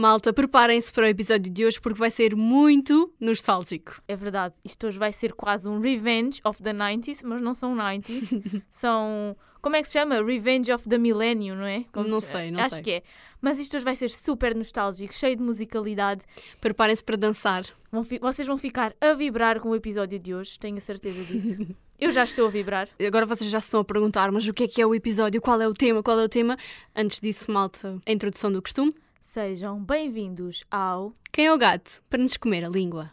Malta, preparem-se para o episódio de hoje porque vai ser muito nostálgico. É verdade, isto hoje vai ser quase um Revenge of the 90s, mas não são 90s, são. Como é que se chama? Revenge of the Millennium, não é? Como Não se- sei, não Acho sei. que é. Mas isto hoje vai ser super nostálgico, cheio de musicalidade. Preparem-se para dançar. Vão Vocês vão ficar a vibrar com o episódio de hoje, tenho a certeza disso. Eu já estou a vibrar. Agora vocês já se estão a perguntar, mas o que é que é o episódio? Qual é o tema? Qual é o tema? Antes disso, malta, a introdução do costume. Sejam bem-vindos ao. Quem é o gato? Para nos comer a língua.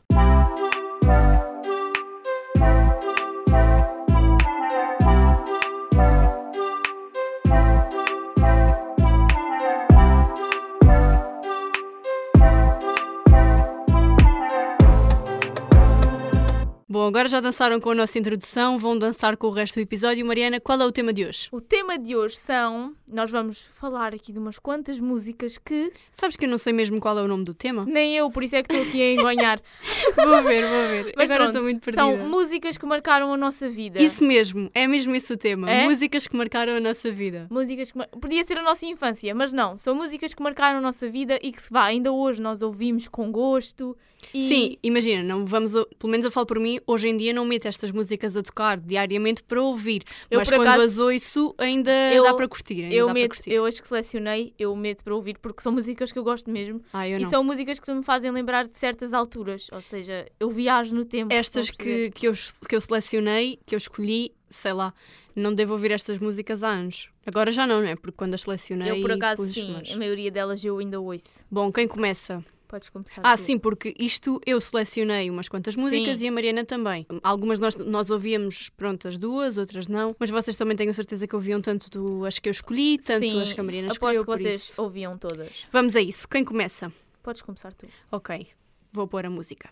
Bom, agora já dançaram com a nossa introdução, vão dançar com o resto do episódio. Mariana, qual é o tema de hoje? O tema de hoje são. Nós vamos falar aqui de umas quantas músicas que. Sabes que eu não sei mesmo qual é o nome do tema? Nem eu, por isso é que estou aqui a engonhar. vou ver, vou ver. Mas agora estou muito perdida. São músicas que marcaram a nossa vida. Isso mesmo, é mesmo esse o tema. É? Músicas que marcaram a nossa vida. Músicas que mar- podia ser a nossa infância, mas não, são músicas que marcaram a nossa vida e que se vá, ainda hoje nós ouvimos com gosto. E Sim, imagina, não vamos, pelo menos eu falo por mim, hoje em dia não meto estas músicas a tocar diariamente para ouvir, Eu, mas quando acaso, as ouço ainda eu- dá para curtir. Eu meto, curtir. eu as que selecionei, eu meto para ouvir porque são músicas que eu gosto mesmo Ah, eu e não. são músicas que me fazem lembrar de certas alturas, ou seja, eu viajo no tempo. Estas que, que, eu, que eu selecionei, que eu escolhi, sei lá, não devo ouvir estas músicas há anos. Agora já não, não é? Porque quando as selecionei. eu por acaso sim, mas- a maioria delas eu ainda ouço. Bom, quem começa? Podes começar. Ah, tu. sim, porque isto eu selecionei umas quantas músicas Sim. e a Mariana também. Algumas nós, nós ouvíamos, pronto, as duas, outras não. Mas vocês também tenho certeza que ouviam tanto do- as que eu escolhi, tanto Sim, as que a Mariana aposto escolheu. que por vocês isso. ouviam todas. Vamos a isso. Quem começa? Podes começar tu. Ok, vou pôr a música.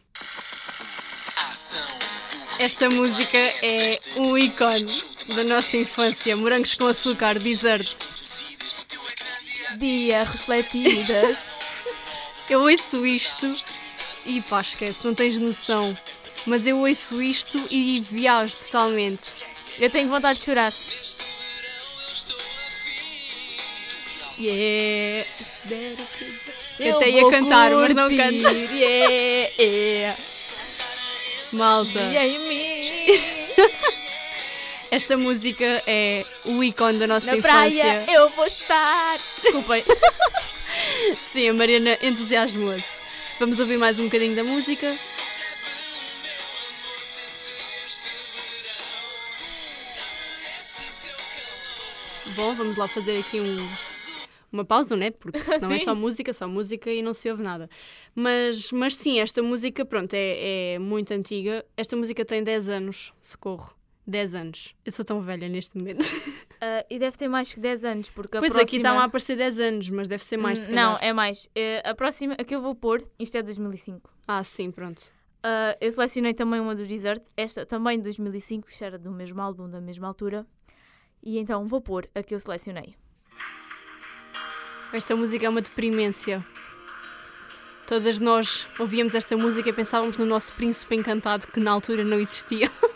Esta música é um ícone da nossa infância. Morangos com açúcar, dessert. Dia refletidas. Eu ouço isto e pá, esquece, não tens noção. Mas eu ouço isto e viajo totalmente. eu tenho vontade de chorar. Yeah. Eu até ia cantar, mas não canto. curtir, Yeah, yeah. Malta, esta música é o ícone da nossa Na infância. praia eu vou estar. Desculpem. Sim, a Mariana entusiasmou-se. Vamos ouvir mais um bocadinho da música. Bom, vamos lá fazer aqui um- uma pausa, né? Porque senão é só música, só música e não se ouve nada. Mas, mas sim, esta música, pronto, é, é muito antiga. Esta música tem 10 anos, socorro. 10 anos. Eu sou tão velha neste momento. Ah, e deve ter mais que 10 anos, porque a pois próxima... aqui estão a aparecer 10 anos, mas deve ser mais, se Hum, Não, é mais. Eh, a próxima, a que eu vou pôr, isto é de 2005. Ah, sim, pronto. Ah, eu selecionei também uma dos Desert, esta também de 2005, isto era do mesmo álbum, da mesma altura. E então vou pôr a que eu selecionei. Esta música é uma deprimência. Todas nós ouvíamos esta música e pensávamos no nosso príncipe encantado que na altura não existia.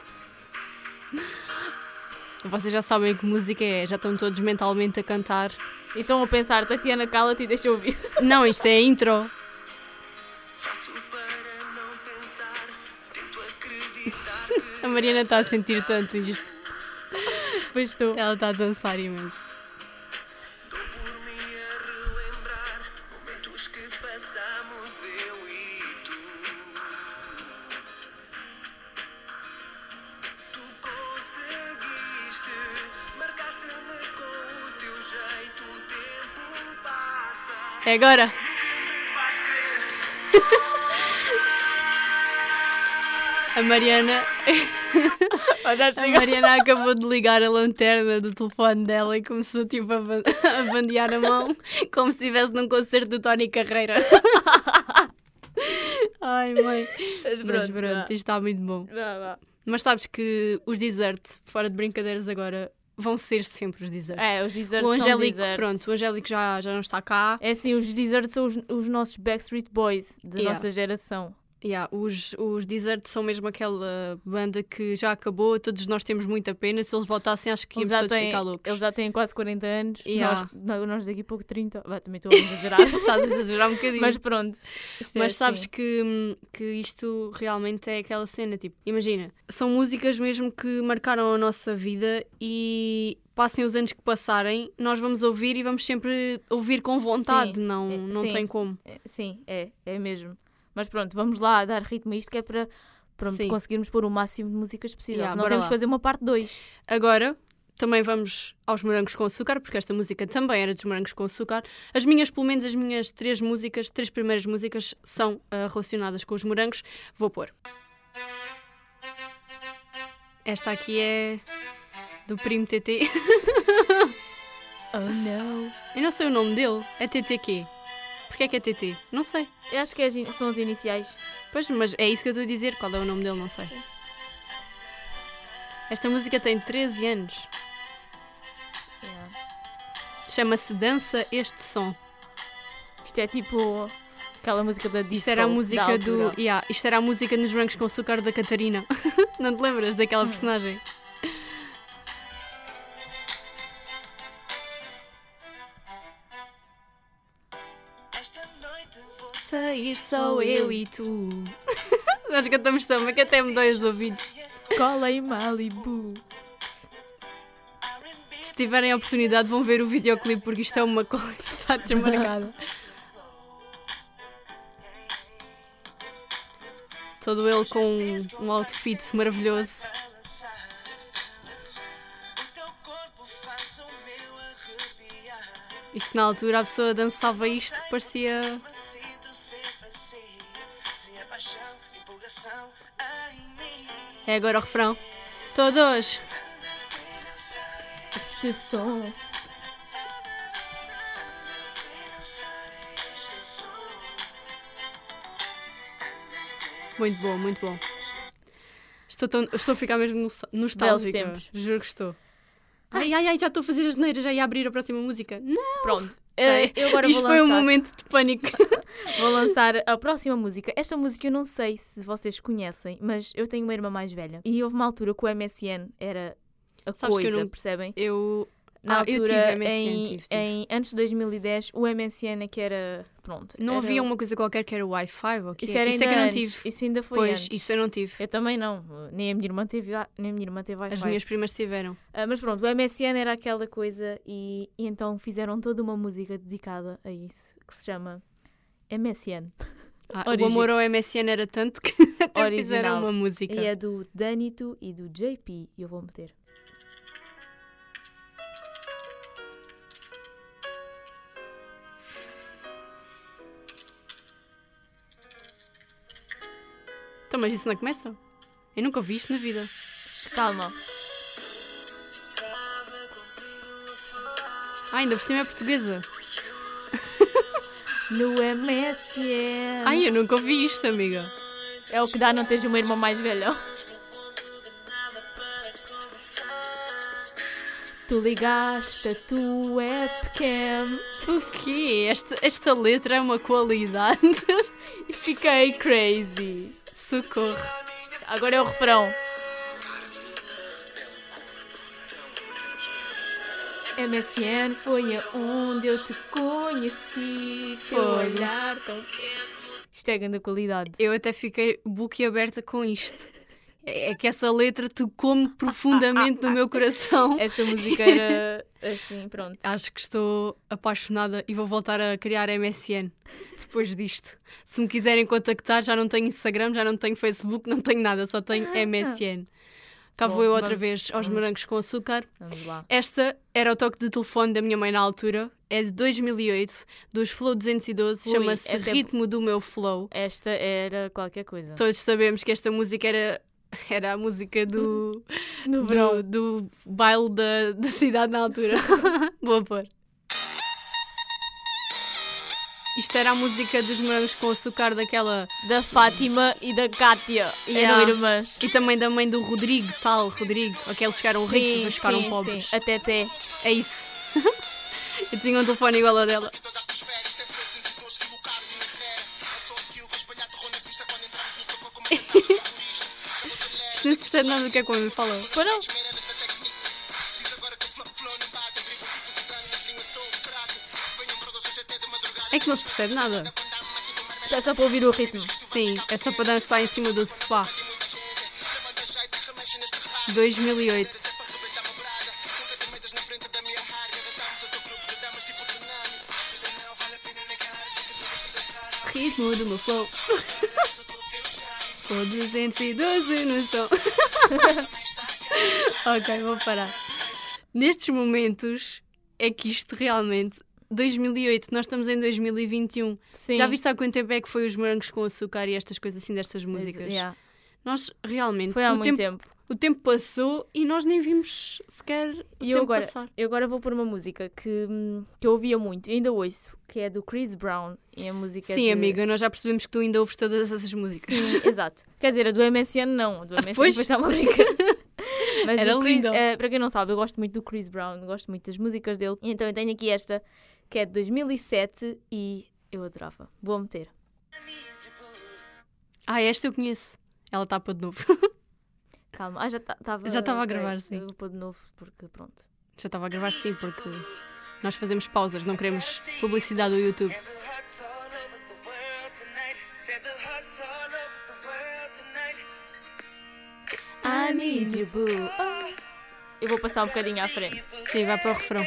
Vocês já sabem que música é, já estão todos mentalmente a cantar. E estão a pensar, Tatiana, cala-te e deixa eu ouvir. Não, isto é a intro. Faço para não pensar, tento acreditar que A Mariana está a sentir tanto isto. Pois estou. Ela está a dançar imenso. É agora. A Mariana, já a Mariana acabou de ligar a lanterna do telefone dela e começou tipo a, ban- a bandear a mão como se estivesse num concerto do Tony Carreira. Ai, mãe. Mas Mas pronto, pronto, isto está muito bom. vá, vá. Mas sabes que os desert, fora de brincadeiras agora, vão ser sempre os desert. É, os Desert o são Angélico, Desert. pronto, o Angélico já, já não está cá. É assim, os Desert são os, os nossos Backstreet Boys da Yeah. nossa geração. Yeah, os, os Desert são mesmo aquela banda que já acabou, todos nós temos muita pena. Se eles voltassem, acho que Eles íamos todos têm, ficar loucos. eles já têm quase 40 anos. Yeah. Nós, nós daqui a pouco 30. Vai, também estou a exagerar. Estás a exagerar um bocadinho. Mas pronto. É Mas sabes assim. que, que isto realmente é aquela cena, tipo, imagina, são músicas mesmo que marcaram a nossa vida e passem os anos que passarem, nós vamos ouvir e vamos sempre ouvir com vontade, Sim, não, é, não sim. tem como. É, Sim, é, é mesmo. Mas pronto, vamos lá dar ritmo a isto que é para pronto, Sim. conseguirmos pôr o máximo de músicas possível. Yeah, Senão temos lá. que fazer uma parte 2. Agora, também vamos aos morangos com açúcar, porque esta música também era dos morangos com açúcar. As minhas, pelo menos as minhas três músicas, três primeiras músicas são ah, relacionadas com os morangos. Vou pôr. Esta aqui é do primo TT. Oh não. Eu não sei o nome dele. É TT quê? Porquê é que é TT? Não sei. Eu acho que é as são as iniciais. Pois, mas é isso que eu estou a dizer. Qual é o nome dele? Não sei. Esta música tem 13 anos. Yeah. Chama-se Dança Este Som. Isto é tipo aquela música da disco. Isto era a música do. Yeah, isto era a música nos Brancos com Açúcar da Catarina. não te lembras daquela Hum. personagem? Sair só eu e tu. Nós cantamos também, que até me dói os ouvidos. Cola em Malibu. Se tiverem a oportunidade, vão ver o videoclipe, porque isto é uma qualidade desmarcada. Todo ele com um outfit maravilhoso. Isto na altura a pessoa dançava isto que parecia. É agora o refrão. Todos! Este som. Muito bom, muito bom. Estou, tão, estou a ficar mesmo nostálgica. Juro que estou. Ai, ai, ai, já estou a fazer as neiras, já ia abrir a próxima música. Não! Pronto. Sei. Eh, eu agora Isto vou foi um lançar, momento de pânico. vou lançar a próxima música. Esta música eu não sei se vocês conhecem, mas eu tenho uma irmã mais velha. E houve uma altura que o MSN era a Sabes que eu coisa, não- percebem? Eu. Na Ah, eu altura, tive MSN, em, em- antes de 2010, o MSN é que era. Pronto. Não era- havia uma coisa qualquer que era o Wi-Fi? Ou quê? Isso era isso ainda é que eu não tive. Isso ainda foi Pois, antes. isso eu não tive. Eu também não. Nem a minha irmã teve, nem a minha irmã teve Wi-Fi. As minhas primas tiveram. Ah, mas pronto, o MSN era aquela coisa e, e então fizeram toda uma música dedicada a isso, que se chama MSN. Ah, o amor ao MSN era tanto que até Original. fizeram uma música. E é do Danito e do JP, e eu vou meter. Então, mas isso não começa? Eu nunca ouvi isto na vida. Calma. Ah, ainda por cima é portuguesa. No MSN. Ai, eu nunca ouvi isto, amiga. É o que dá não teres uma irmã mais velha. Tu ligaste a tua webcam O quê? Esta, esta letra é uma qualidade. fiquei crazy. Socorro. Agora é o refrão. MSN foi aonde eu te conheci. Teu olhar tão Isto é grande qualidade. Eu até fiquei boquiaberta com isto. É é que essa letra tocou-me profundamente no meu coração. Esta música era assim, pronto. Acho que estou apaixonada e vou voltar a criar MSN depois disto. Se me quiserem contactar, já não tenho Instagram, já não tenho Facebook, não tenho nada, só tenho MSN. Cá Ah. Bom, vou eu outra vamos- vez aos vamos. morangos com açúcar. Vamos lá. Esta era o toque de telefone da minha mãe na altura. É de 2008, dos Flow 212. Ui, Chama-se é- Ritmo do Meu Flow. Esta era qualquer coisa. Todos sabemos que esta música era, era a música do, No do, verão. do baile da, da cidade na altura. Vou pôr. Isto era a música dos morangos com açúcar daquela. Da Fátima e da Kátia. Yeah. Eram irmãs. E também da mãe do Rodrigo, tal, Rodrigo. Aqueles que eram ricos e Sim, depois ficaram sim, pobres. sim. Até até. É isso. Eu tinha um telefone igual ao dela. Percebe nada do que é que o homem fala. Pois não? É que não se percebe nada. Isto é só para ouvir o ritmo. Sim, é só para dançar em cima do sofá. 2008. Ritmo do meu flow. Pô, 212 no som. ok, vou parar. Nestes momentos é que isto realmente. 2008, nós estamos em 2021. Sim. Já viste há quanto tempo é que foi os morangos com açúcar e estas coisas assim destas músicas? Yeah. Nós realmente. Foi há muito tempo, tempo. o tempo passou e nós nem vimos sequer o E eu agora, passar. eu agora vou pôr uma música que, que eu ouvia muito, ainda ouço, que é do Chris Brown. E a música Sim, de... amiga, nós já percebemos que tu ainda ouves todas essas músicas. Sim, exato. Quer dizer, a do MSN não. A do MSN pois. foi uma brincadeira. Mas Era Chris, lindo. eh, para quem não sabe, eu gosto muito do Chris Brown, gosto muito das músicas dele. Então eu tenho aqui esta, que é de 2007 e eu adorava. Vou meter. Ah, esta eu conheço. Ela está para de novo. Calma. Ah, já estava. Já estava a gravar, sim. Eu vou pôr de novo, porque pronto. já estava a gravar sim, porque nós fazemos pausas, não queremos publicidade do YouTube. I need you, boo. Eu vou passar um bocadinho à frente. Sim, vai para o refrão.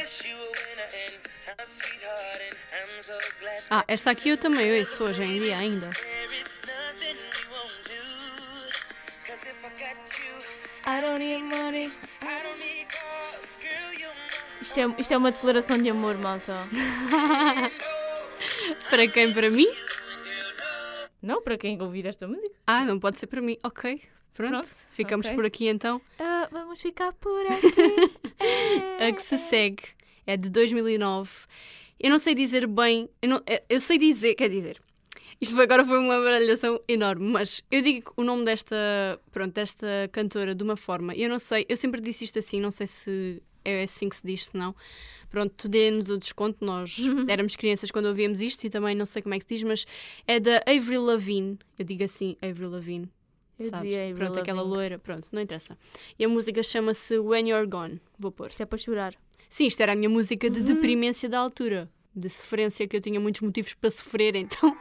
A a. Ah, esta aqui eu também ouço hoje em dia ainda. I don't need money. I don't need cars. Girl, you know. Isto é, isto é uma declaração de amor, malta. Para quem? Para mim? Não, para quem ouvir esta música. Ah, não pode ser para mim. Ok, pronto. Pronto, Ficamos ok. por aqui então. Ah, vamos ficar por aqui. A que se segue é de 2009. Eu não sei dizer bem. Eu, não- eu sei dizer, quer dizer. Isto agora foi uma baralhação enorme, mas eu digo o nome desta, pronto, desta cantora de uma forma. Eu não sei, eu sempre disse isto assim, não sei se é assim que se diz, se não. Pronto, dê-nos o desconto, nós éramos crianças quando ouvíamos isto e também não sei como é que se diz, mas é da Avril Lavigne. Eu digo assim, Avril Lavigne. Eu sabes? dizia Avril Pronto, aquela loira, pronto, não interessa. E a música chama-se When You're Gone. Vou pôr. Isto é para chorar. Sim, isto era a minha música de deprimência da altura. De sofrência, que eu tinha muitos motivos para sofrer, então.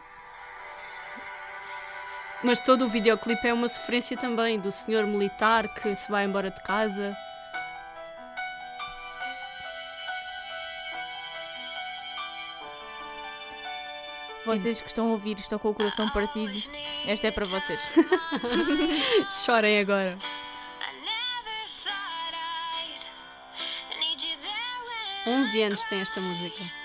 Mas todo o videoclipe é uma sofrência também, do senhor militar que se vai embora de casa. Vocês que estão a ouvir, estão com o coração partido. Esta é para vocês. Chorem agora. 11 anos tem esta música.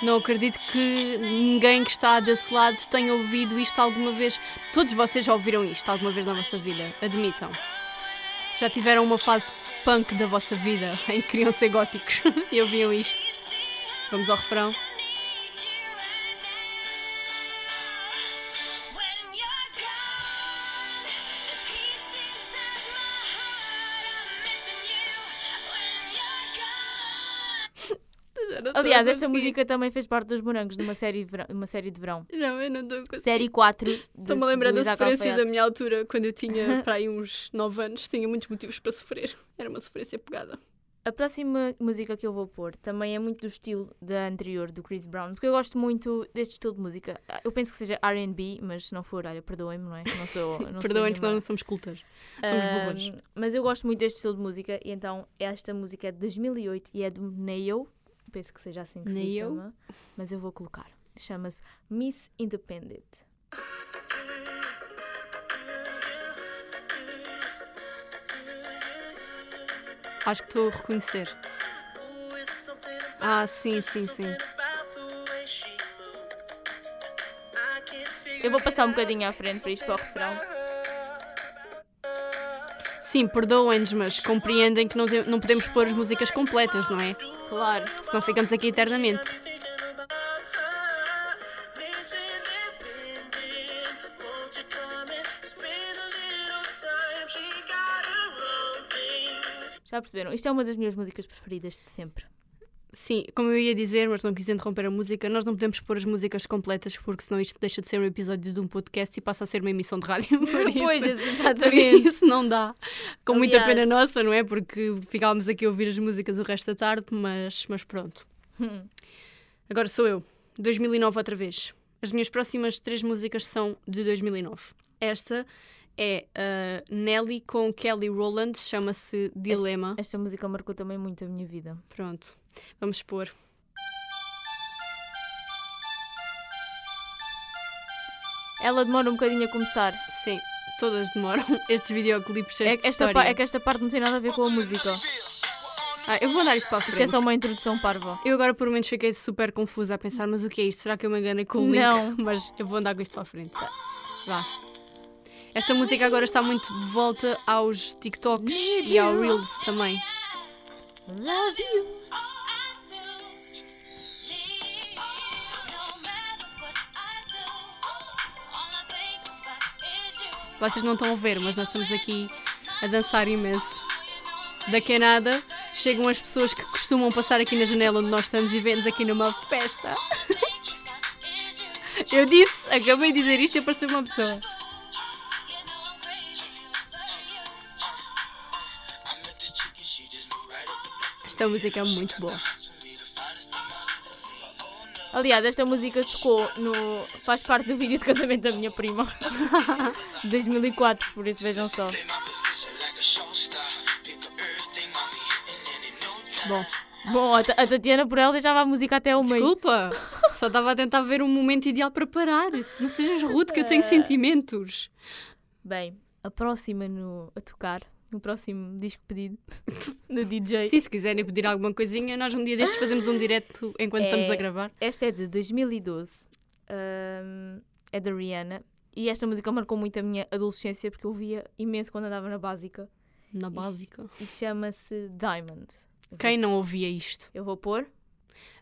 Não acredito que ninguém que está desse lado tenha ouvido isto alguma vez. Todos vocês já ouviram isto alguma vez na vossa vida, admitam. Já tiveram uma fase punk da vossa vida em que queriam ser góticos e ouviam isto. Vamos ao refrão. Aliás, esta música também fez parte dos morangos de uma série de verão. Uma série de verão. Não, eu não estou a Série 4. de- Estou-me a lembrar da sofrência da minha altura, quando eu tinha para aí uns 9 anos, tinha muitos motivos para sofrer. Era uma sofrência pegada. A próxima música que eu vou pôr também é muito do estilo da anterior, do Chris Brown, porque eu gosto muito deste estilo de música. Eu penso que seja RB, mas se não for, olha, perdoem-me, não é? Não sou. Não Perdoem-nos, sou nós não somos cultas. Somos burras. Ahm, mas eu gosto muito deste estilo de música e então esta música é de 2008 e é do Neo. Penso que seja assim que se diz Neo? também, mas eu vou colocar. Chama-se Miss Independent. Acho que estou a reconhecer. Ah, sim, sim, sim. Eu vou passar um bocadinho à frente para isto para o refrão. Sim, perdoem-nos, mas compreendem que não, te- não podemos pôr as músicas completas, não é? Claro. Senão ficamos aqui eternamente. Já perceberam? Isto é uma das minhas músicas preferidas de sempre. Sim, como eu ia dizer, mas não quis interromper a música, nós não podemos pôr as músicas completas porque senão isto deixa de ser um episódio de um podcast e passa a ser uma emissão de rádio. Por isso, Pois, exatamente. isso não dá. Com muita Aliás- pena nossa, não é? Porque ficávamos aqui a ouvir as músicas o resto da tarde, mas, mas pronto. Hum. Agora sou eu. 2009 outra vez. As minhas próximas três músicas são de 2009. Esta é a Nelly com Kelly Rowland, chama-se Dilema. Esta música marcou também muito a minha vida. Pronto, vamos pôr. Ela demora um bocadinho a começar. Sim, todas demoram. Estes videoclipes É, esta história. é que esta parte não tem nada a ver com a música. Ah, eu vou andar isto para a Isto é frente. só uma introdução parva. Eu agora por momentos fiquei super confusa a pensar, mas o que é isto? Será que eu me enganei com o link? Não. Mas eu vou andar com isto para a frente. Vá. Esta música agora está muito de volta aos TikToks Need e ao. Reels também. Love you. Vocês não estão a ver, mas nós estamos aqui a dançar imenso. Daqui a nada chegam as pessoas que costumam passar aqui na janela onde nós estamos e vemos aqui numa festa. Eu disse, acabei de dizer isto e apareceu uma pessoa. Esta música é muito boa. Aliás, esta música tocou no. faz parte do vídeo de casamento da minha prima. De 2004, por isso vejam só. Bom, Bom, a a Tatiana por ela deixava a música até ao meio. desculpa, só estava a tentar ver um momento ideal para parar. Não sejas rude que eu tenho sentimentos. Bem, a próxima no, a tocar, no próximo disco pedido do DJ. Sim, se quiserem pedir alguma coisinha, nós um dia destes fazemos um direto enquanto É. estamos a gravar. Esta é de 2012. ahm, é da Rihanna. E esta música marcou muito a minha adolescência porque eu via imenso quando andava na básica. Na básica. E chama-se Diamond. Quem não ouvia isto? Eu vou pôr?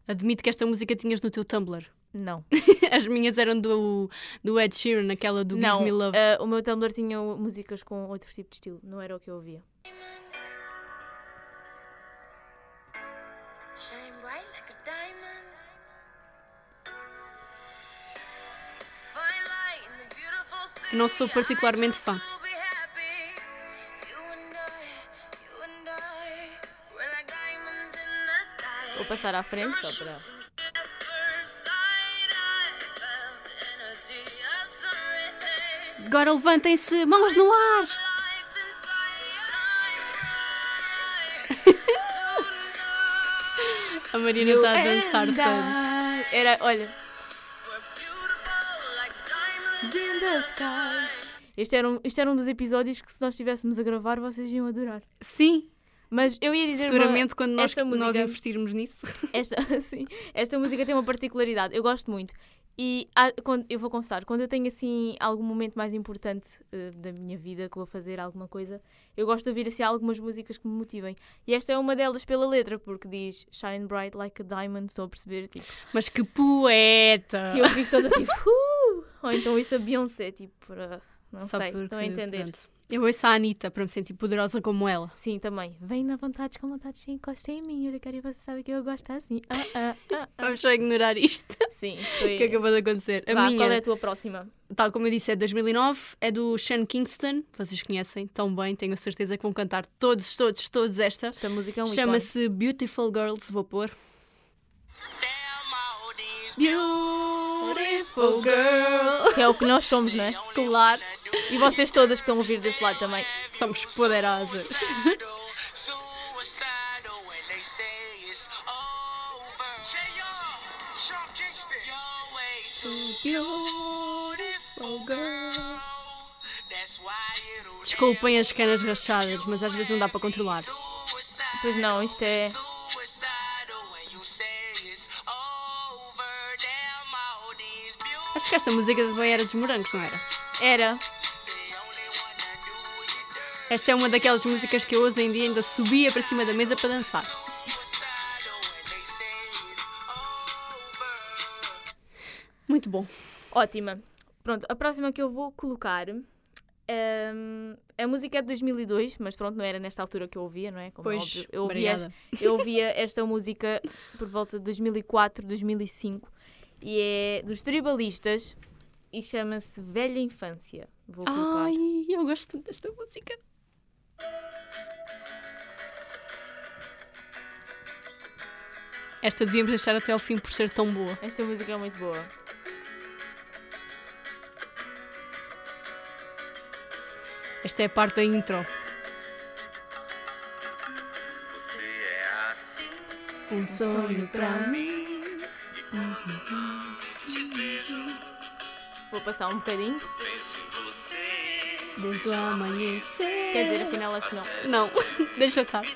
Admito que esta música tinhas no teu Tumblr. Não. As minhas eram do, do Ed Sheeran, aquela do não. Give Me Love. ah, o meu Tumblr tinha músicas com outro tipo de estilo. Não era o que eu ouvia. Shine bright like a diamond. Não sou particularmente fã. Vou passar à frente só para. Agora levantem-se, mãos no ar! A Marina está a dançar tanto. Era, olha. Este era, um, isto era um dos episódios que se nós estivéssemos a gravar vocês iam adorar. Sim, Mas eu ia dizer uma- futuramente quando nós, esta nós música- investirmos nisso. Esta, sim, esta música tem uma particularidade, eu gosto muito. E há- quando, eu vou confessar, quando eu tenho assim algum momento mais importante eh, da minha vida, que vou fazer alguma coisa, eu gosto de ouvir assim algumas músicas que me motivem. E esta é uma delas pela letra, porque diz Shine bright like a diamond, estou a perceber, tipo, Mas que poeta! e eu fico toda tipo, uh! ou então isso a Beyoncé, tipo, para, não Só sei, estão a entender. pronto. Eu ouço a Anitta para me sentir poderosa como ela. Sim, também. Vem na vontade, com vontade, se encosta em mim. Eu quero e você sabe que eu gosto assim. Ah, ah, ah, ah. Vamos só ignorar isto Sim, foi... que acabou de acontecer. A Vá, minha, qual é a tua próxima? tal como eu disse, é de 2009, é do Sean Kingston. Vocês conhecem tão bem, tenho a certeza que vão cantar todos, todos, todos esta. Esta música é um. Chama-se Beautiful Girls, vou pôr. These Beautiful Girl. Que é o que nós somos, não é? Claro, E vocês todas que estão a ouvir desse lado também. somos poderosas. Desculpem as canas rachadas, mas às vezes não dá para controlar. Pois não, isto é. These beautiful. Acho que esta música também era dos morangos, não era? Era. Esta é uma daquelas músicas que eu hoje em dia ainda subia para cima da mesa para dançar. Muito bom. Ótima. Pronto, a próxima que eu vou colocar Ahm, a música é de 2002, mas pronto, não era nesta altura que eu ouvia, não é? Como é Pois, óbvio. Eu ouvia, obrigada. eu ouvia esta música por volta de 2004, 2005 e é dos tribalistas e chama-se Velha Infância. Vou colocar. Ai, eu gosto tanto desta música. Esta devíamos deixar até ao fim por ser tão boa. Esta música é muito boa. Esta é a parte da intro. Você é assim, Um sonho para mim. Te vejo, Vou passar um bocadinho. Desde o amanhecer. Quer dizer, afinal acho que não. Não, deixa estar. Eu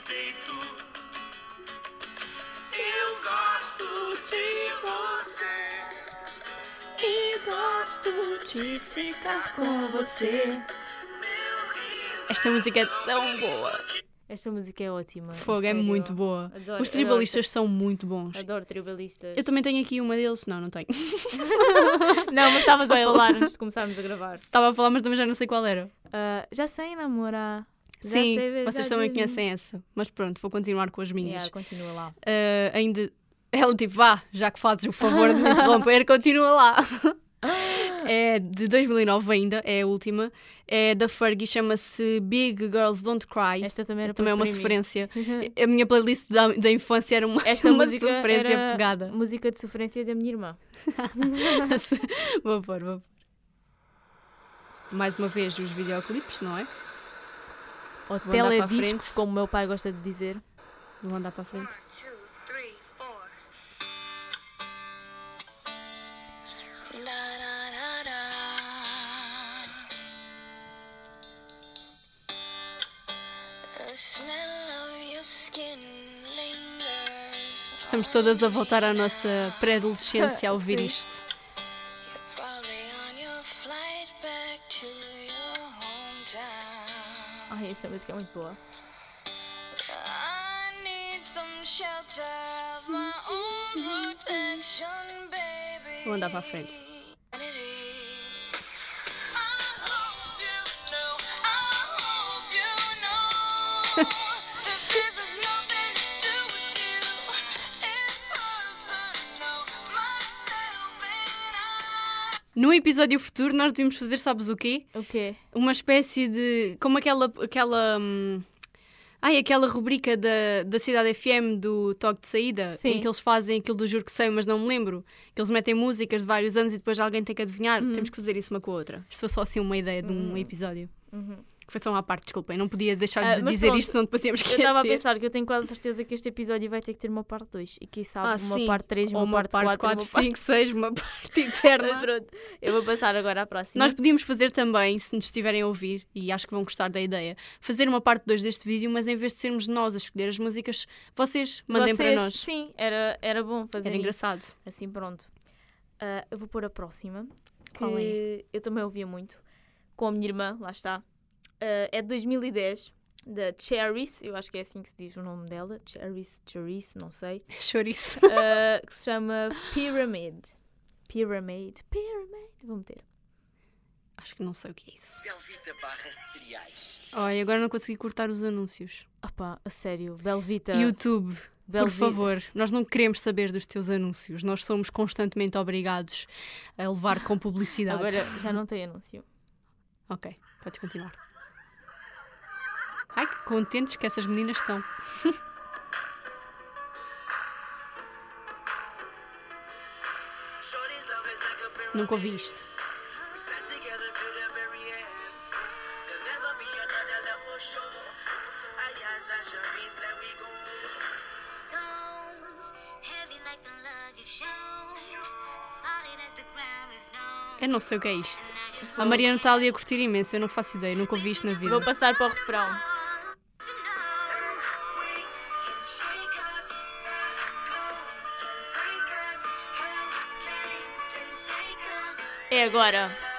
gosto de você. E gosto de ficar com você. Esta música é tão boa. Esta música é ótima. Fogo, é muito boa. Adoro, Os tribalistas são muito bons. Adoro, adoro tribalistas. Eu também tenho aqui uma deles. Não, não tenho. Não, mas estavas a falar antes de começarmos a gravar. Estava a falar, mas também já não sei qual era. Ah, já sei namorar. Sim, sei vocês também conhecem essa. Mas pronto, vou continuar com as minhas. Yeah, continua lá. Ah, ainda. Ela tipo, vá, já que fazes o favor de me interromper, continua lá. É de 2009 ainda, é a última. É da Fergie, chama-se Big Girls Don't Cry. Esta também era Esta também é uma sofrência. A minha playlist da, da infância era uma, Esta uma música sofrência era pegada. música de sofrência da minha irmã. vou pôr, vou pôr. Mais uma vez os videoclipes, não é? Ou telediscos, como o meu pai gosta de dizer. Vou andar para a frente. Estamos todas a voltar à nossa pré-adolescência a ouvir isto. Ai, esta música é muito boa. Vou andar para a frente. No episódio futuro, nós devíamos fazer, sabes o quê? O quê? Uma espécie de. Como aquela. aquela hum, Ai, aquela rubrica da, da Cidade FM do toque de saída, Sim. em que eles fazem aquilo do Juro que sei, mas não me lembro. Que eles metem músicas de vários anos e depois alguém tem que adivinhar. Uhum. Temos que fazer isso uma com a outra. Isto foi só assim uma ideia de um episódio. Uhum. Que foi só uma parte, desculpem. Não podia deixar Ah, de mas dizer pronto, isto, senão depois tínhamos que Eu estava a pensar que eu tenho quase certeza que este episódio vai ter que ter uma parte 2. E quem sabe Ah, uma sim. parte 3, Ou uma, parte 4, 4, uma parte... 5, 6, uma parte Mas eterna. pronto, eu vou passar agora à próxima. Nós podíamos fazer também, se nos estiverem a ouvir, e acho que vão gostar da ideia, fazer uma parte 2 deste vídeo, mas em vez de sermos nós a escolher as músicas, vocês mandem Vocês- para nós. Sim, era, era bom fazer Era isso. engraçado. Assim, pronto. Ah, eu vou pôr a próxima. Que é? eu também ouvia muito. Com a minha irmã, lá está. Ah, é de 2010, da Cherries. Eu acho que é assim que se diz o nome dela. Cherries, Cherries, não sei. Chouriço. Ah, que se chama Pyramid. Pyramid. Pyramid. Vou meter. Acho que não sei o que é isso. Belvita barras de cereais. Olha, agora não consegui cortar os anúncios. Opá, a sério. Belvita. YouTube, por favor, nós não queremos saber dos teus anúncios. Nós somos constantemente obrigados a levar com publicidade. Agora já não tem anúncio. Ok, podes continuar. Ai, que contentes que essas meninas estão. Nunca ouvi isto. Eu não sei o que é isto. A ali a curtir imenso, eu não faço ideia, nunca ouvi isto na vida. Vou passar para o refrão. Agora.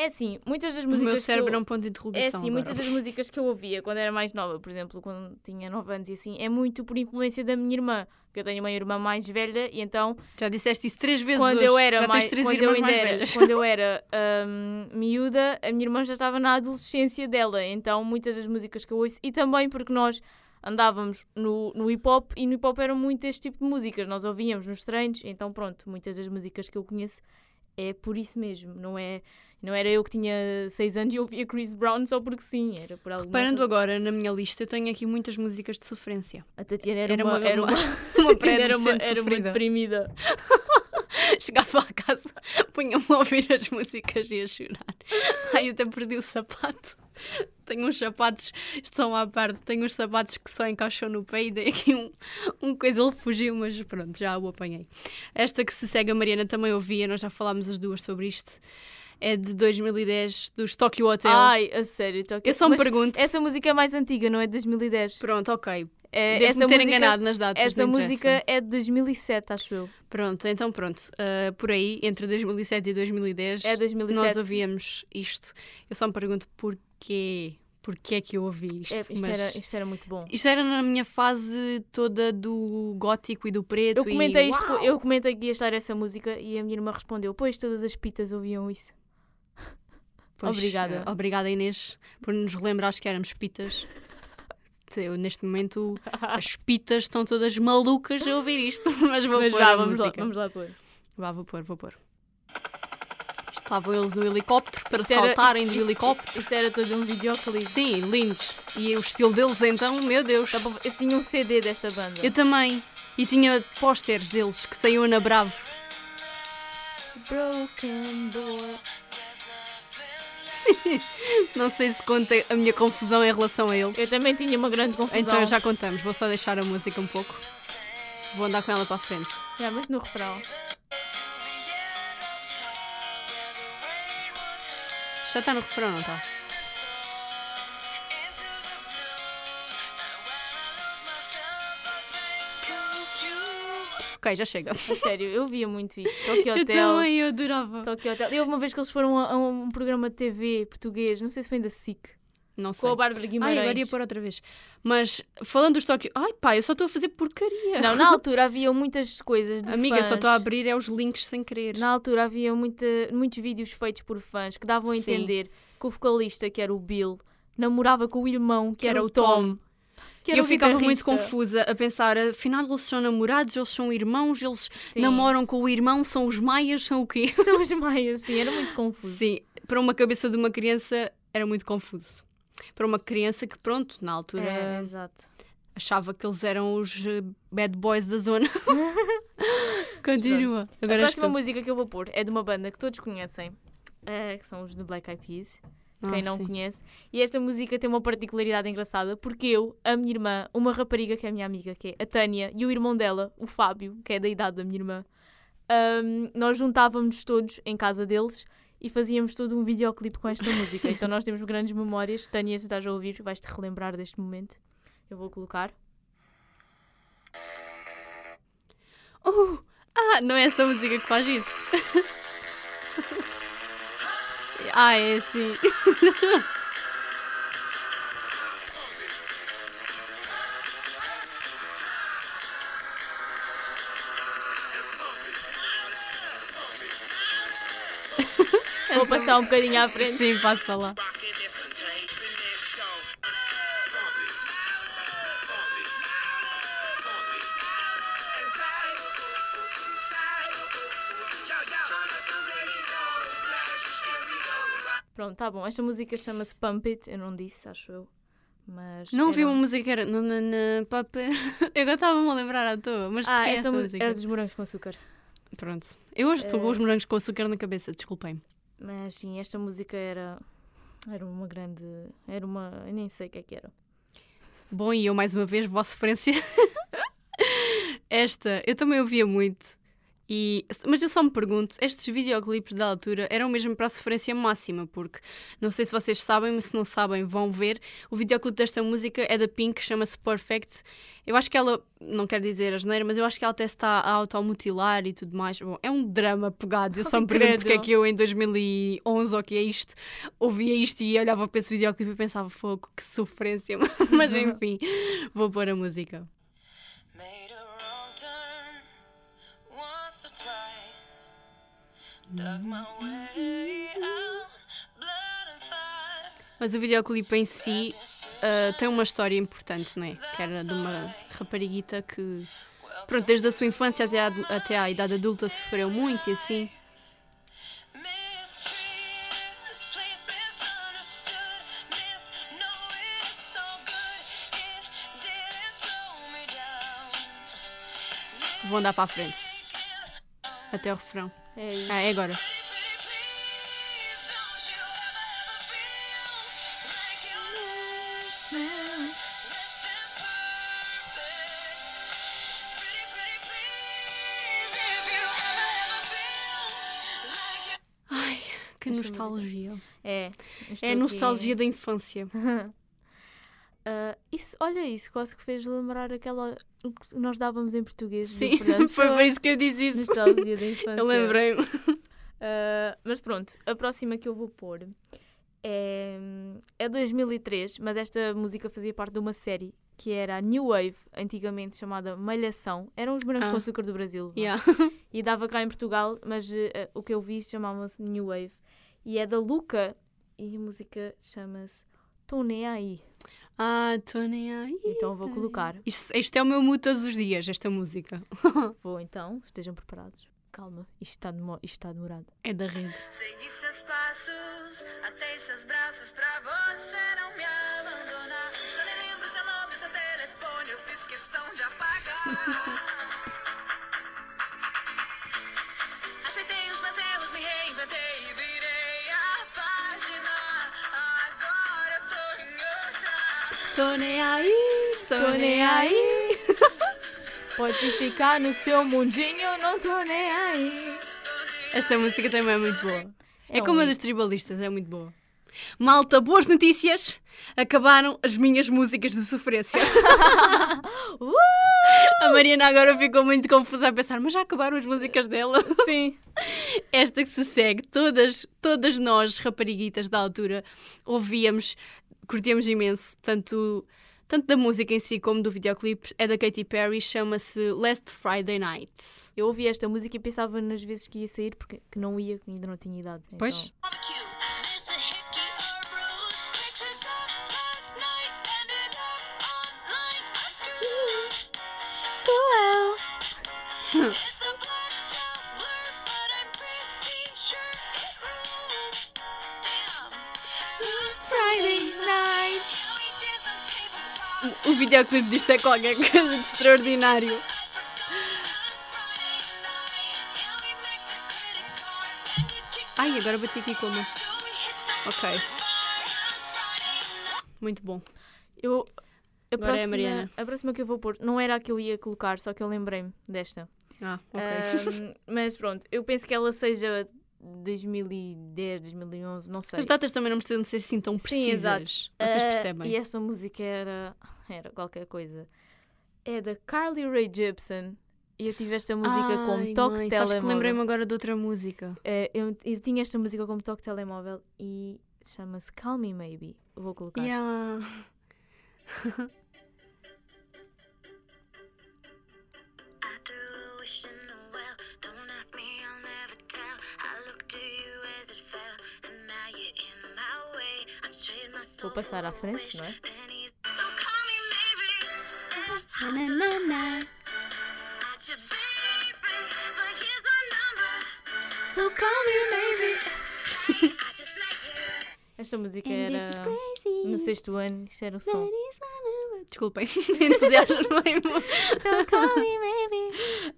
É assim, muitas das O meu músicas que cérebro eu... é um ponto de É interrogação. assim, muitas agora. das músicas que eu ouvia quando era mais nova, por exemplo, quando tinha 9 anos e assim, é muito por influência da minha irmã. Porque eu tenho uma irmã mais velha e então Já disseste isso três vezes quando hoje. eu era Já mais, tens três quando eu irmãs ainda mais era, velhas. quando eu era hum, miúda, a minha irmã já estava na adolescência dela, então muitas das músicas que eu ouço e também porque nós andávamos no, no hip hop e no hip hop era muito este tipo de músicas, nós ouvíamos nos treinos, então pronto, muitas das músicas que eu conheço é por isso mesmo, não é não era eu que tinha 6 anos e ouvia Chris Brown só porque sim, era por alguma Reparando razão. agora na minha lista, eu tenho aqui muitas músicas de sofrência. A Tatiana era, Era uma, uma- era uma, uma- era uma, era uma deprimida. Chegava a casa, punha-me a ouvir as músicas e a chorar. Ai, até perdi o sapato. Tenho uns sapatos, estão à parte, tenho uns sapatos que só encaixam no pé e dei aqui um, um coisa, ele fugiu, mas pronto, já o apanhei. Esta que se segue a Mariana também ouvia, nós já falámos as duas sobre isto. É de 2010, dos Tokyo Hotel. Ai, a sério, tô aqui- eu só me Mas pergunto. Essa música é mais antiga, não é de 2010. Pronto, ok. É, Devo essa ter música, enganado nas datas. Essa música é de 2007, acho eu. Pronto, então pronto. Ah, por aí, entre 2007 e 2010, É 2007. nós ouvíamos isto. Eu só me pergunto porquê. Porquê é que eu ouvi isto? É, isto, Mas era, isto era muito bom. isto era na minha fase toda do gótico e do preto. Eu comentei, e... isto, Uau! eu comentei que ia estar essa música e a minha irmã respondeu: Pois todas as pitas ouviam isso. Pois, Obrigada. ah, obrigada, Inês, por nos lembrares que éramos pitas. Eu, neste momento, as pitas estão todas malucas a ouvir isto, mas vou Mas pôr vá, vamos lá, vamos lá pôr. Vá, vou pôr, vou pôr. Estavam eles no helicóptero para Isto era- saltarem isto- do helicóptero. Isto era todo um videoclipe. Sim, lindos. E o estilo deles, então, meu Deus. Eu tinha um CD desta banda. Eu também. E tinha pósteres deles que saíam na Bravo. Broken door. Não sei se conta a minha confusão em relação a eles. Eu também tinha uma grande confusão. Então já contamos. Vou só deixar a música um pouco. Vou andar com ela para a frente. Já, mas no refrão. Já está no refrão, não está? Ok, já chega. A sério, eu via muito isto. Tokyo Eu Hotel. também, eu adorava. Tokyo Hotel. E houve uma vez que eles foram a, a um programa de TV português, não sei se foi da SIC, Não com sei. a Bárbara Ai, Guimarães. agora ia pôr outra vez. Mas falando dos Tóquio. Ai pá, eu só estou a fazer porcaria. Não, na altura havia muitas coisas de Amiga, fãs. só estou a abrir é os links sem querer. Na altura havia muita, muitos vídeos feitos por fãs que davam a Sim. entender que o vocalista, que era o Bill, namorava com o irmão, que, Que era o Tom. Que era eu ficava muito confusa a pensar, afinal eles são namorados, eles são irmãos, eles Sim. namoram com o irmão, são os maias, são o quê? São os maias, sim, era muito confuso. Sim, para uma cabeça de uma criança era muito confuso. Para uma criança que, pronto, na altura É, achava que eles eram os eh, bad boys da zona. Continua. A Agora és próxima música que eu vou pôr é de uma banda que todos conhecem, eh, que são os do Black Eyed Peas. Quem Ah, não sim. conhece. E esta música tem uma particularidade engraçada, porque eu, a minha irmã, uma rapariga que é a minha amiga, que é a Tânia, e o irmão dela, o Fábio, que é da idade da minha irmã, ahm, nós juntávamos todos em casa deles e fazíamos todo um videoclipe com esta música. Então nós temos grandes memórias. Tânia, se estás a ouvir, vais-te relembrar deste momento. Eu vou colocar. Uh, ah, não é essa música que faz isso. ah, é assim. Vou passar um bocadinho à frente. Sim, passa lá. Pronto, tá bom. Esta música chama-se Pump It. Eu não disse, acho eu. Mas Não ouvi era- uma música que era. na- na- na- papa- Eu agora estava-me a lembrar à toa, mas Ah, é essa essa música era dos morangos com açúcar. Pronto. Eu hoje estou com Eh, os morangos com açúcar na cabeça, desculpem. Mas sim, esta música era. Era uma grande. Era uma. Eu nem sei o que é que era. Bom, e eu mais uma vez, vossa sofrência. Esta, eu também ouvia muito. E, mas eu só me pergunto, estes videoclipes da altura eram mesmo para a sofrência máxima, porque não sei se vocês sabem, mas se não sabem, vão ver. O videoclipe desta música é da Pink, chama-se Perfect. Eu acho que ela, não quero dizer a geneira, mas eu acho que ela até se está a automutilar e tudo mais. Bom, é um drama pegado. Eu só me pergunto porque é que eu em 2011, ou que é isto, ouvia isto e olhava para esse videoclipe e pensava, fogo, que sofrência. mas enfim, vou pôr a música. Mas o videoclipe em si ah, tem uma história importante, não é? Que era de uma rapariguita que, pronto, desde a sua infância até à, até à idade adulta sofreu muito e assim. Vou andar para a frente. Até o refrão. É isso. Ah, é agora. Ai, que nostalgia. É. É a nostalgia da infância. Ah, isso, olha isso, quase que fez lembrar aquela o que nós dávamos em português. Sim, foi por isso que eu disse isso. Nostalgia da infância. Eu lembrei-me. Ah, mas pronto, a próxima que eu vou pôr é, é 2003, mas esta música fazia parte de uma série que era a New Wave, antigamente chamada Malhação. Eram os brancos Ah. com açúcar do Brasil. Yeah. E dava cá em Portugal, mas eh, o que eu vi chamava-se New Wave. E é da Luca e a música chama-se Tô Nem Aí. Ah, tô nem aí. Então vou colocar. Isso, isto é o meu mood todos os dias, esta música. Vou então, estejam preparados. Calma, isto está, demo- isto está demorado. É da rede. Segui seus passos, atei seus braços pra você não me abandonar. Eu nem lembro seu nome, seu telefone, eu fiz questão de apagar. Tô nem aí, Tô nem aí. Pode ficar no seu mundinho, não tô nem aí. Esta música também é muito boa. É, É como a dos tribalistas, é muito boa. Malta, boas notícias! Acabaram as minhas músicas de sofrência. Uh! A Mariana agora ficou muito confusa a pensar, mas já acabaram as músicas dela? Sim. Esta que se segue, todas, todas nós, rapariguitas da altura, ouvíamos, curtíamos imenso, tanto, tanto da música em si como do videoclipe, é da Katy Perry, chama-se Last Friday Night. Eu ouvi esta música e pensava nas vezes que ia sair porque que não ia, que ainda não tinha idade. Pois. Então, O videoclipe disto é qualquer coisa de extraordinário. Ai, agora bati aqui com uma. Ok, muito bom. eu. A Agora é a próxima, Mariana. a próxima que eu vou pôr não era a que eu ia colocar, só que eu lembrei-me desta. Ah, ok. Ahm, mas pronto, eu penso que ela seja 2010, 2011, não sei. As datas também não precisam de ser assim tão Sim, precisas. exato. Vocês Ah, percebem? E essa música era, era qualquer coisa. É da Carly Rae Jepsen. E eu tive esta música como Ai, toque mãe, sabes que telemóvel. lembrei-me agora de outra música. Eh, eu, eu tinha esta música como toque telemóvel e chama-se Call Me Maybe. Vou colocar. Yeah. Vou passar à frente, não é? Na, baby. So call me maybe. Esta música era no sexto ano, isto era o som. Desculpem, entusiasmo-me. So call me maybe.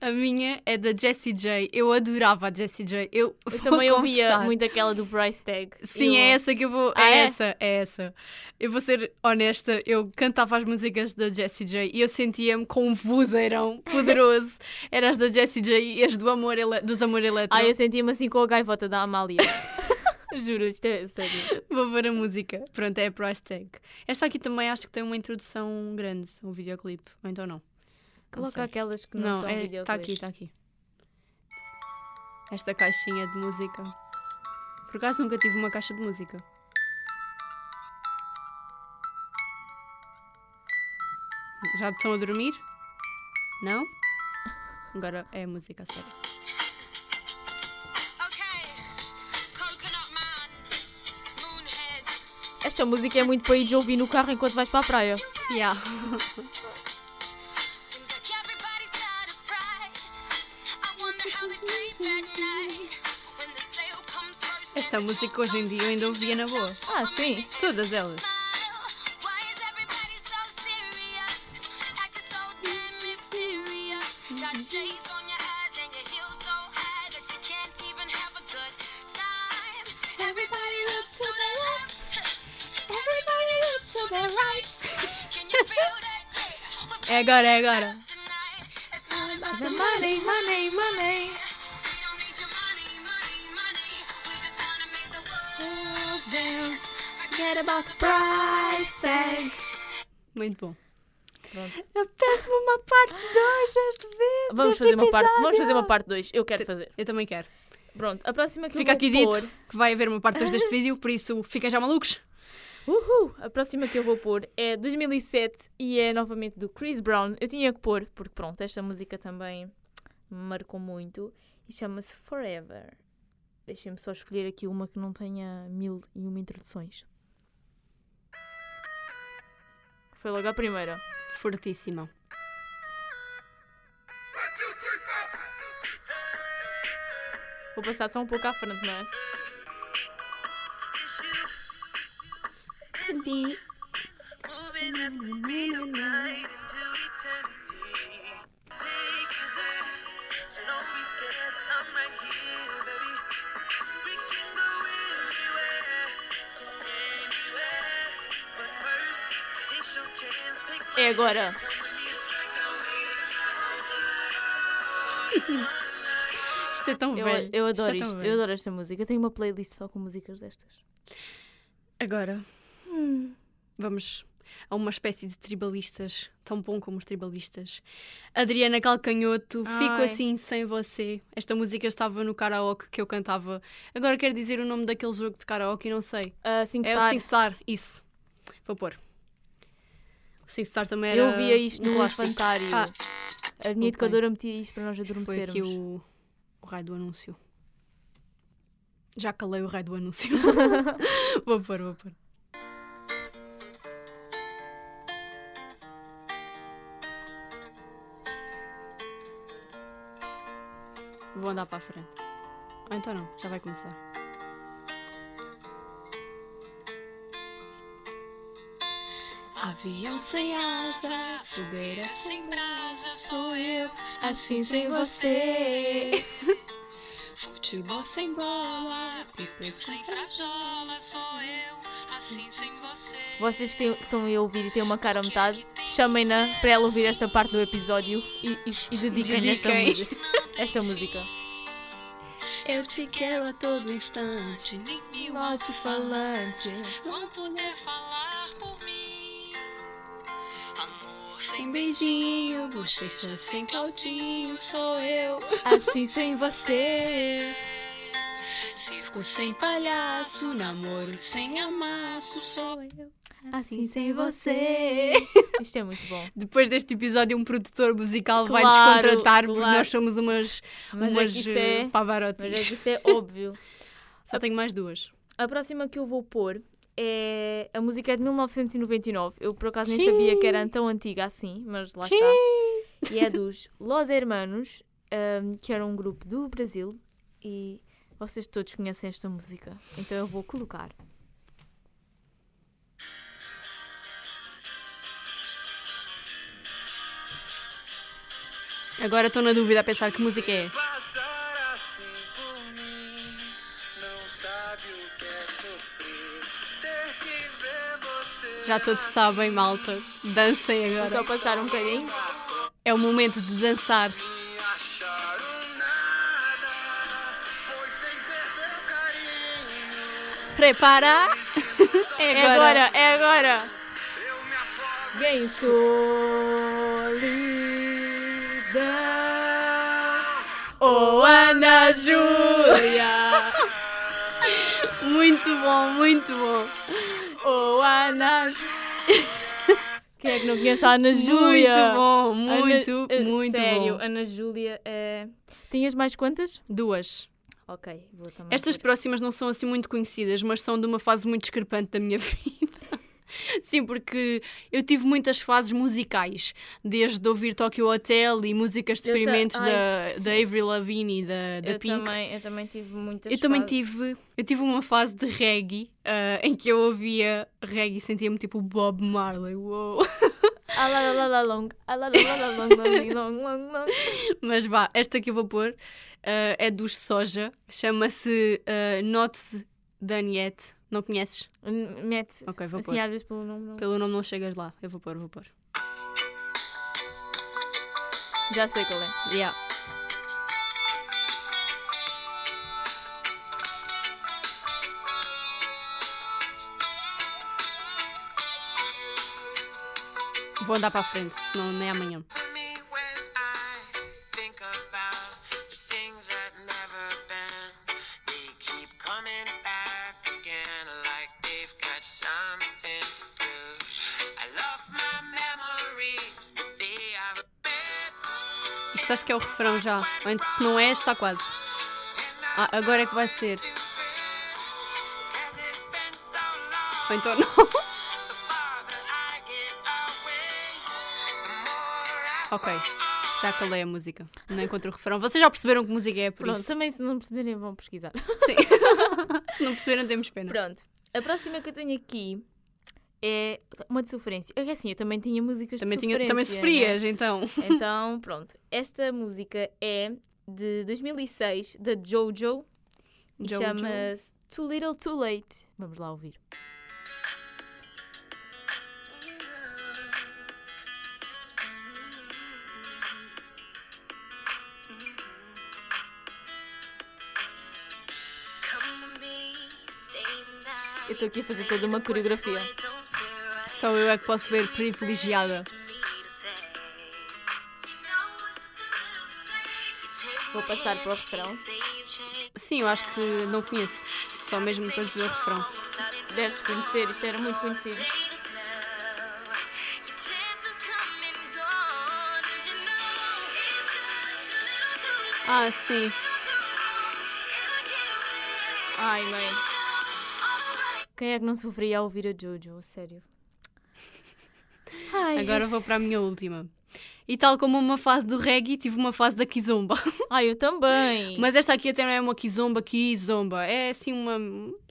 A minha é da Jessie J. Eu adorava a Jessie J. Eu, Eu também ouvia muito aquela do Price Tag. Sim, Eu- é essa que eu vou. Ah, é, é? essa, é essa. Eu vou ser honesta, eu cantava as músicas da Jessie J e eu sentia-me com um vozeirão poderoso. Era as da Jessie J e as do amor ele... dos Amor Eletro. Ah, eu sentia-me assim com a gaivota da Amália. Juro, isto é sério. Vou ver a música. Pronto, é a Price Tag. Esta aqui também acho que tem uma introdução grande, o videoclipe. Ou então não. Coloca sei. aquelas que não, Não, são é, videoclipes. está aqui, está aqui. Esta caixinha de música. Por acaso nunca tive uma caixa de música. Já estão a dormir? Não? Agora é a música, a sério. Okay, Coconut Man, Moonheads. Esta música é muito para ir ouvir no carro enquanto vais para a praia. Yeah. Esta música hoje em dia eu ainda ouvia na boa. Ah, sim. Todas elas. Why is everybody so serious? Acting so damn mysterious. Got shades on your eyes and your heels so high that you can't even have a good time. Everybody look to the left. Everybody look to the right. Can you feel that? Yeah. É agora, é agora. Money, money, money. Dance. Forget about the price tag. Muito bom. Pronto. Apetece-me uma parte 2 deste vídeo. Vamos fazer uma parte, vamos fazer uma parte 2. Eu quero fazer. Eu também quero. Pronto, a próxima que Fica eu vou aqui dito pôr... que vai haver uma parte 2 deste vídeo, por isso fiquem já malucos. Uhul! A próxima que eu vou pôr é 2007 e é novamente do Chris Brown. Eu tinha que pôr, porque pronto, esta música também me marcou muito e chama-se Forever. Deixem-me só escolher aqui uma que não tenha mil e uma introduções. Foi logo a primeira. Fortíssima. Vou passar só um pouco à frente, não é? Moving É agora. Isto é tão Eu, velho. eu adoro é tão isto. Eu adoro esta música. Eu tenho uma playlist só com músicas destas. Agora, vamos a uma espécie de tribalistas, tão bom como os tribalistas. Adriana Calcanhoto, Fico Ai. Assim Sem Você. Esta música estava no karaoke que eu cantava. Agora quero dizer o nome daquele jogo de karaoke e não sei. Uh, Sing É o Star. SingStar, isso. Vou pôr. O SingStar também era Eu via isto no infantário. Ah, a minha educadora metia isto para nós Isto foi adormecermos. aqui o, o raio do anúncio. Já calei o raio do anúncio. vou pôr, vou pôr. Vou andar para a frente. Ou então não, já vai começar. Avião sem asa, fogueira sem brasa, sou eu, assim sem você. Futebol sem bola, pipa sem frajola, sou eu, assim sem você. Vocês têm- que estão a ouvir e têm uma cara a metade, chamem-na para ela ouvir esta parte do episódio e, e, e dediquem-lhe esta, música- esta música. Eu te quero a todo instante, nem mil alto-falantes vão poder falar por. Amor sem beijinho, bochecha sem caldinho, sou eu. Assim sem você. Circo sem palhaço, namoro sem amasso, sou eu. Assim sem você. Isto é muito bom. Depois deste episódio, um produtor musical vai Claro, nos contratar porque claro. nós somos umas, Mas é umas é- pavarotis. Mas é que isso é óbvio. Só tenho mais duas. A próxima que eu vou pôr é. A música é de 1999. Eu por acaso nem sabia que era tão antiga assim, mas lá está. E é dos Los Hermanos, ahm, que era um grupo do Brasil. E vocês todos conhecem esta música. Então eu vou colocar. Agora estou na dúvida a pensar que música é. Já todos sabem, malta. Dancem Vou agora. só passar um bocadinho. É o momento de dançar. Prepara! É É agora, é agora. Bem solidão. Oh, Ana Júlia. Muito bom, muito bom. Oh, Ana. Quem é que não conhece a Ana Júlia? Muito bom, Ana- muito, eh, muito Sério, bom. Ana Júlia é. Tinhas mais quantas? Duas. Ok, vou também. Estas pôr. próximas não são assim muito conhecidas, mas são de uma fase muito discrepante da minha vida. Sim, porque eu tive muitas fases musicais, desde ouvir Tokyo Hotel e músicas Eu ta- experimentos da, da Avril Lavigne e da, da eu Pink. também, eu também tive muitas Eu também fases. tive, eu tive uma fase de reggae ah, em que eu ouvia reggae e sentia-me tipo Bob Marley. Uou. Mas vá, esta que eu vou pôr ah, é dos Soja, chama-se ah, Not Done Yet. Não conheces? N- Mete. Ok, vou assim, pôr. às vezes pelo nome. não- Pelo nome não chegas lá. Eu vou pôr, vou pôr. Já sei qual é. Yeah. Vou andar para a frente, senão nem amanhã. Acho que é o refrão já. Ou então, se não é, está quase. Ah, agora é que vai ser. Ou então não. Ok, já calei a música. Não encontro o refrão. Vocês já perceberam que música é, por Pronto, isso. também se não perceberem vão pesquisar. Sim. se não perceberam, temos pena. Pronto. A próxima que eu tenho aqui é uma de sofrência. É que assim, eu também tinha músicas Também, de tinha, sofrência. também sofrias, então. né? Então, pronto. Esta música é de 2006, da Jojo. E Jojo. chama-se Too Little Too Late. Vamos lá ouvir. Eu estou aqui a fazer toda uma coreografia. Só eu é que posso ver privilegiada. Vou passar para o refrão. Sim, eu acho que não conheço. Só mesmo depois de ver o refrão. Deves conhecer, isto era muito conhecido. Ah, sim. Ai, mãe. Quem é que não sofria a ouvir a Jojo? A sério. Ai, Agora vou para a minha última. E tal como uma fase do reggae, tive uma fase da kizomba. Ai, eu também. Mas esta aqui até não é uma kizomba, kizomba. É assim uma...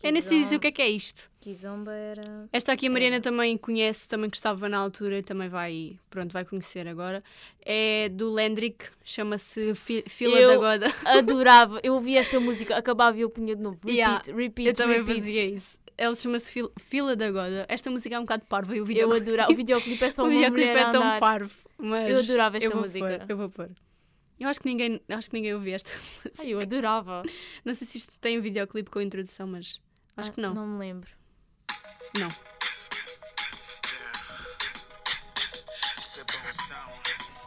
Eu nem sei dizer o que é que é isto. Kizomba era... Esta aqui a Mariana também conhece, também gostava na altura e também vai, pronto, vai conhecer agora. É do Lendrick, chama-se Fi- Fila Eu- da Goda. Adorava. Eu ouvia esta música, acabava e eu punha de novo. Repeat, Yeah, repeat, Eu também repeat. fazia isso. Ela chama-se Fil- Fila da Goda. Esta música é um bocado parva e o Eu videoclipe, adorava. O videoclipe é só o uma videoclipe é tão parvo. Mas Eu adorava esta eu música. pôr, eu vou pôr. Eu acho que ninguém, acho que ninguém ouviu esta. Ai, eu adorava. Não sei se isto tem um videoclipe com a introdução, mas acho Ah, que não. Não me lembro. Não.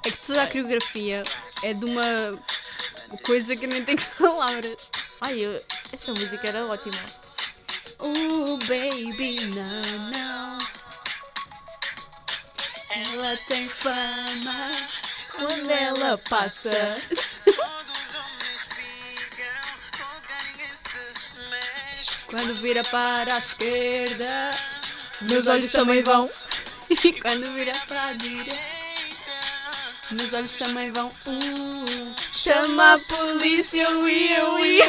É que toda a coreografia é de uma coisa que nem tem palavras. Ai, eu... esta música era ótima. Oh, baby, não, não. Ela tem fama Quando ela passa. Quando vira para a esquerda. Meus olhos também vão. E quando vira para a direita. Meus olhos também vão. Uh, chama a polícia, Will, Will.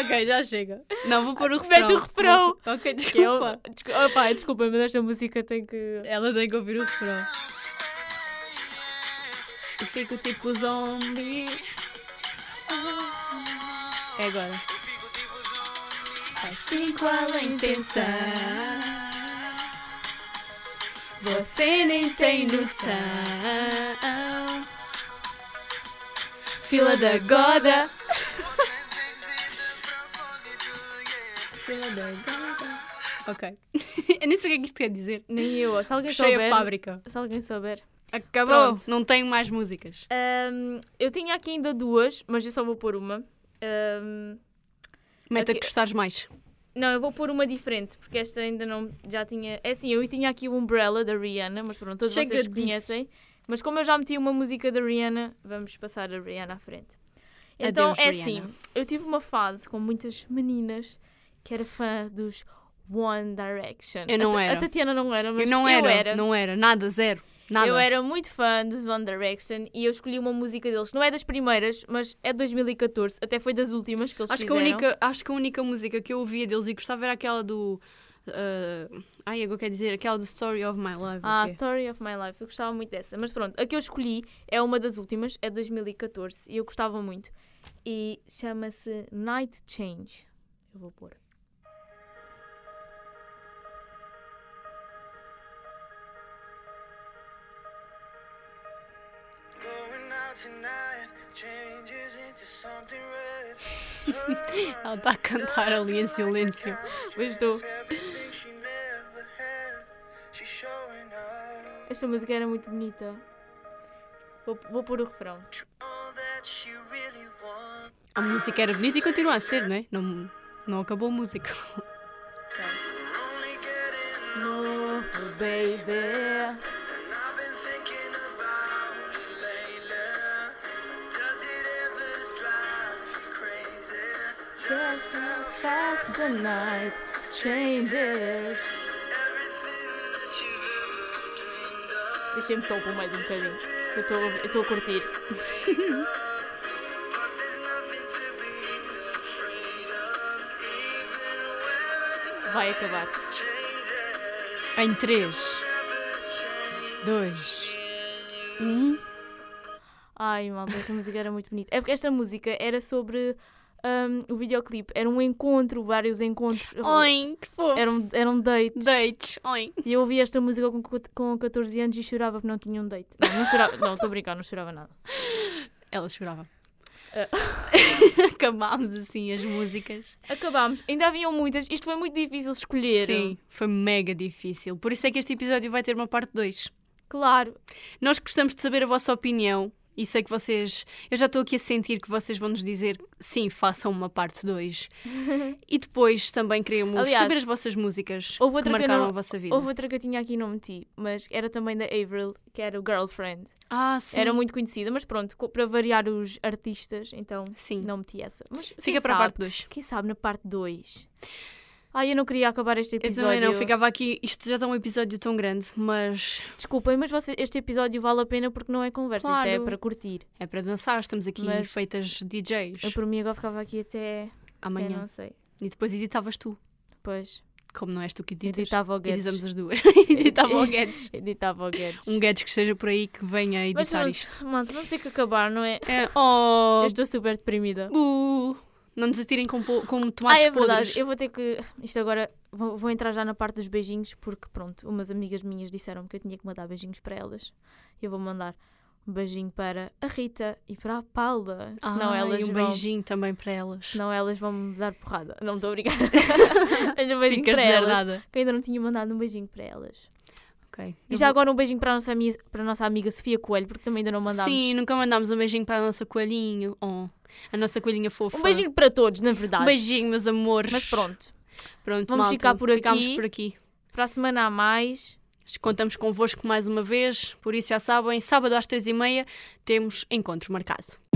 Ok, já chega. Não, vou pôr o refrão. Mete o refrão. Vou- Ok, eu... desculpa. Desculpa, opa, desculpa, mas esta música tem que... Ela tem que ouvir o refrão. Eu fico tipo zombie. É agora. Assim qual a intenção? Você nem tem noção. Fila da goda. Ok. Eu nem sei o que é que isto quer dizer. Nem eu. Se alguém Fechei souber. a fábrica. Se alguém souber. Acabou. Pronto. Não tenho mais músicas. Ahm, eu tinha aqui ainda duas, mas eu só vou pôr uma. Ahm, Meta Ok. que gostares mais. não, eu vou pôr uma diferente, porque esta ainda não já tinha. É assim, eu tinha aqui o Umbrella da Rihanna, mas pronto, todos Chega vocês disso. conhecem. Mas como eu já meti uma música da Rihanna, vamos passar a Rihanna à frente. Então Adeus, é Rihanna. assim, eu tive uma fase com muitas meninas que era fã dos One Direction. Eu não a, era. A Tatiana não era, mas eu não era, eu era. não era, nada, zero. Nada. Eu era muito fã dos One Direction e eu escolhi uma música deles. Não é das primeiras, mas é de 2014. Até foi das últimas que eles acho, que a fizeram. única, acho que a única música que eu ouvia deles e gostava era aquela do. Uh, ai, agora quer dizer, aquela do Story of My Life. Ah, o quê? Story of My Life. Eu gostava muito dessa. Mas pronto, a que eu escolhi é uma das últimas, é de 2014 e eu gostava muito. E chama-se Night Change. Eu vou pôr. Ela está a cantar ali em silêncio. Pois estou. Everything she never had, she's showing up. Esta música era muito bonita. Vou, vou pôr o refrão. All that she really wants. A música era bonita e continua a ser, não é? Não, não acabou a música. Only getting baby. Fast the night changes. Deixem-me só pôr mais um bocadinho. Eu estou a curtir. Vai acabar. Em 3, 2, 1. Ai, malta, esta música era muito bonita. É porque esta música era sobre hum, o videoclipe. Era um encontro, vários encontros. Oi, que fofo. Eram, eram dates. Dates. Oi. E eu ouvi esta música com, com 14 anos e chorava porque não tinha um date. Não, não chorava. Não, estou a brincar, não chorava nada. Ela chorava. Ah. Acabámos assim as músicas. Acabámos. Ainda haviam muitas. Isto foi muito difícil escolher. Sim, foi mega difícil. Por isso é que este episódio vai ter uma parte 2. Claro. Nós gostamos de saber a vossa opinião e sei que vocês. Eu já estou aqui a sentir que vocês vão nos dizer sim, façam uma parte 2. e depois também queremos Aliás, saber as vossas músicas houve que outra que marcaram não- a vossa vida. Houve outra que eu tinha aqui e não meti, mas era também da Avril, que era o Girlfriend. Ah, sim. Era muito conhecida, mas pronto, para variar os artistas, então Sim. não meti essa. Mas Fica para a sabe? parte 2. Quem sabe na parte 2? Ai, eu não queria acabar este Eu episódio. também não, ficava aqui. Isto já está um episódio tão grande, mas Desculpem, mas vocês- este episódio vale a pena porque não é conversa, isto é Claro. para curtir. é para dançar. Estamos aqui Mas- feitas DJs Eu por mim agora ficava aqui até, até amanhã. não sei. E depois editavas tu. Depois Como não és tu que editas, editava o Guedes. editamos as duas. editava o Guedes. Editava o Guedes. Um Guedes que esteja por aí que venha Mas editar pronto, isto. malta, vamos ter que acabar, não é? É, oh, Eu estou super deprimida. bu, não nos atirem com, com tomates Ah, é verdade. podres. Eu vou ter que. Isto agora. Vou, vou entrar já na parte dos beijinhos, porque pronto, umas amigas minhas disseram que eu tinha que mandar beijinhos para elas. Eu vou mandar um beijinho para a Rita e para a Paula. Senão Ai, elas um vão. beijinho também para elas. Senão elas vão me dar porrada. Não estou a brincar. Mas um beijinho Ficas para elas. deserdada. Que ainda não tinha mandado um beijinho para elas. Ok. E já vou- agora um beijinho para a nossa, para a nossa amiga Sofia Coelho, porque também ainda não mandámos. Sim, nunca mandámos um beijinho para a nossa coelhinho. Oh, a nossa coelhinha fofa. Um beijinho para todos, na verdade. Um beijinho, meus amores. Mas pronto. Pronto, Vamos malta, ficar por aqui. por aqui. Para a semana a mais. Contamos convosco mais uma vez, por isso já sabem, sábado às três e meia temos encontro marcado.